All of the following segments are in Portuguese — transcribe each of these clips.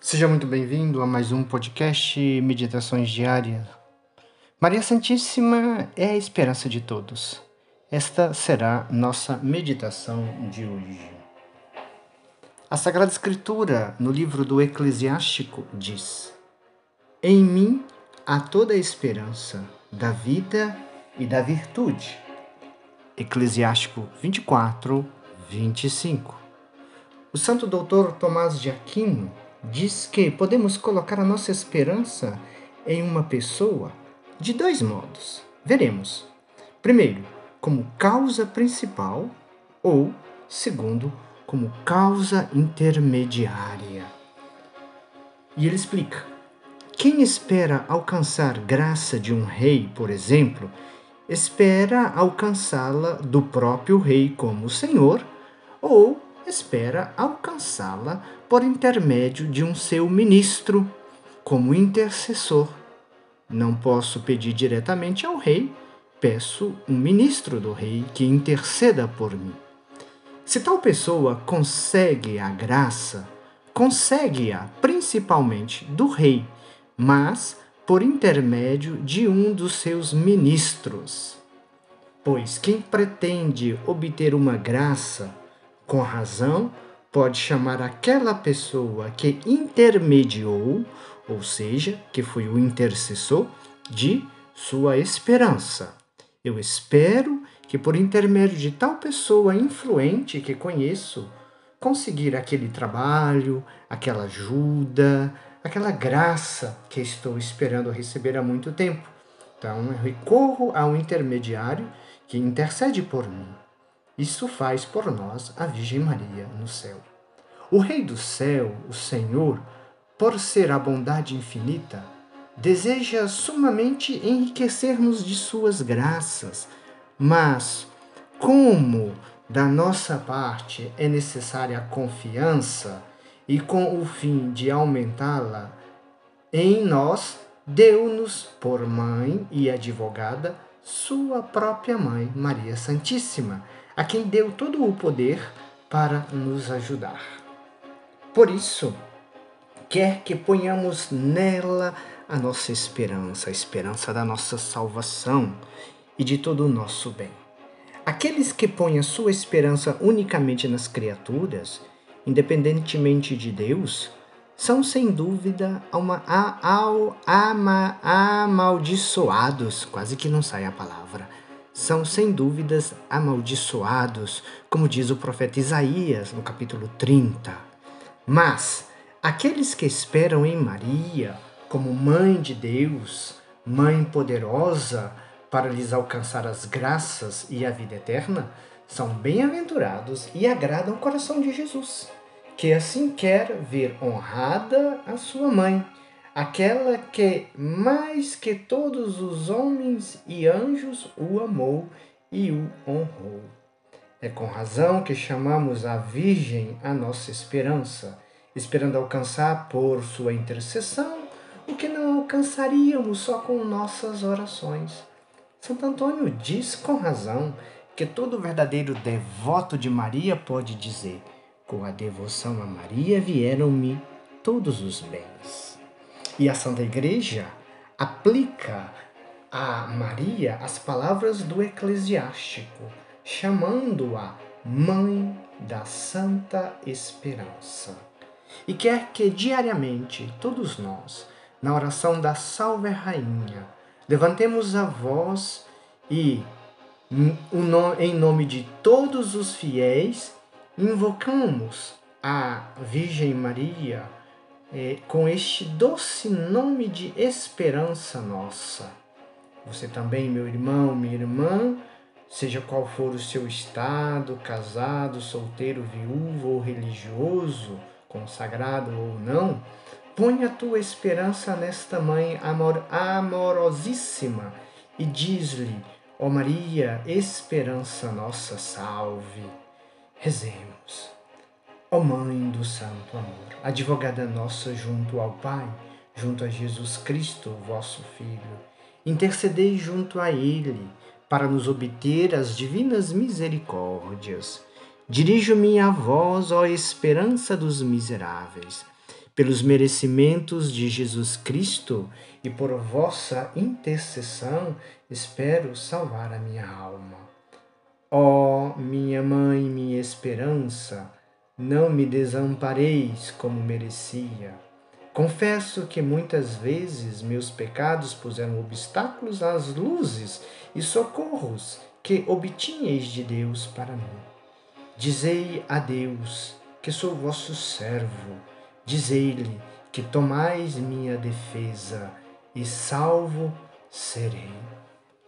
Seja muito bem-vindo a mais um podcast Meditações Diárias. Maria Santíssima é a esperança de todos. Esta será nossa meditação de hoje. A Sagrada Escritura, no livro do Eclesiástico, diz: Em mim há toda a esperança da vida e da virtude. Eclesiástico 24, 25. O Santo Doutor Tomás de Aquino diz que podemos colocar a nossa esperança em uma pessoa de dois modos. Veremos. Primeiro, como causa principal, ou, segundo, como causa intermediária. E ele explica: quem espera alcançar graça de um rei, por exemplo, espera alcançá-la do próprio rei como Senhor, ou espera alcançá-la por intermédio de um seu ministro, como intercessor. Não posso pedir diretamente ao rei, peço um ministro do rei que interceda por mim. Se tal pessoa consegue a graça, consegue-a principalmente do rei, mas por intermédio de um dos seus ministros. Pois quem pretende obter uma graça, com razão, pode chamar aquela pessoa que intermediou, ou seja, que foi o intercessor, de sua esperança. Eu espero que, por intermédio de tal pessoa influente que conheço, conseguir aquele trabalho, aquela ajuda, aquela graça que estou esperando receber há muito tempo. Então, eu recorro ao intermediário que intercede por mim. Isso faz por nós a Virgem Maria no céu. O Rei do céu, o Senhor, por ser a bondade infinita, deseja sumamente enriquecer-nos de suas graças, mas como da nossa parte é necessária a confiança e com o fim de aumentá-la em nós, deu-nos por mãe e advogada sua própria mãe, Maria Santíssima a quem deu todo o poder para nos ajudar. Por isso, quer que ponhamos nela a nossa esperança, a esperança da nossa salvação e de todo o nosso bem. Aqueles que põem a sua esperança unicamente nas criaturas, independentemente de Deus, são sem dúvida uma, ao, ama, amaldiçoados, quase que não sai a palavra, são sem dúvidas amaldiçoados, como diz o profeta Isaías no capítulo 30. Mas aqueles que esperam em Maria como mãe de Deus, mãe poderosa para lhes alcançar as graças e a vida eterna, são bem-aventurados e agradam o coração de Jesus, que assim quer ver honrada a sua mãe aquela que mais que todos os homens e anjos o amou e o honrou. É com razão que chamamos a Virgem a nossa esperança, esperando alcançar por sua intercessão o que não alcançaríamos só com nossas orações. Santo Antônio diz com razão que todo verdadeiro devoto de Maria pode dizer: com a devoção a Maria vieram-me todos os bens. E a Santa Igreja aplica a Maria as palavras do eclesiástico, chamando-a Mãe da Santa Esperança. E quer que diariamente todos nós, na oração da Salve Rainha, levantemos a voz e, em nome de todos os fiéis, invocamos a Virgem Maria é, com este doce nome de esperança nossa. Você também, meu irmão, minha irmã, seja qual for o seu estado, casado, solteiro, viúvo ou religioso, consagrado ou não, põe a tua esperança nesta mãe amor, amorosíssima e diz-lhe, ó oh Maria, esperança nossa, salve. Rezemos. Ó Mãe do Santo Amor, advogada nossa junto ao Pai, junto a Jesus Cristo, vosso Filho, intercedei junto a Ele para nos obter as divinas misericórdias. Dirijo-me a vós, ó esperança dos miseráveis pelos merecimentos de Jesus Cristo e por vossa intercessão, espero salvar a minha alma. Ó minha mãe, minha esperança, não me desampareis como merecia. Confesso que muitas vezes meus pecados puseram obstáculos às luzes e socorros que obtinheis de Deus para mim. Dizei a Deus que sou vosso servo, dizei-lhe que tomais minha defesa e salvo serei.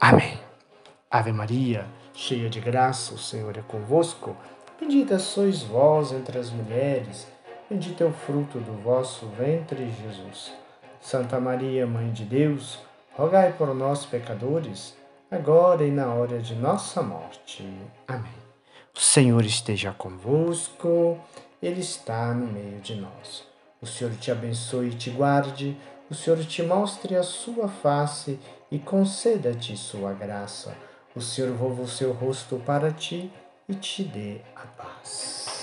Amém. Ave Maria, cheia de graça, o Senhor é convosco. Bendita sois vós entre as mulheres, bendito é o fruto do vosso ventre, Jesus. Santa Maria, Mãe de Deus, rogai por nós, pecadores, agora e na hora de nossa morte. Amém. O Senhor esteja convosco, Ele está no meio de nós. O Senhor te abençoe e te guarde, o Senhor te mostre a sua face e conceda-te sua graça. O Senhor volva o seu rosto para ti e te dê a paz.